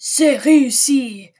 C'est réussi!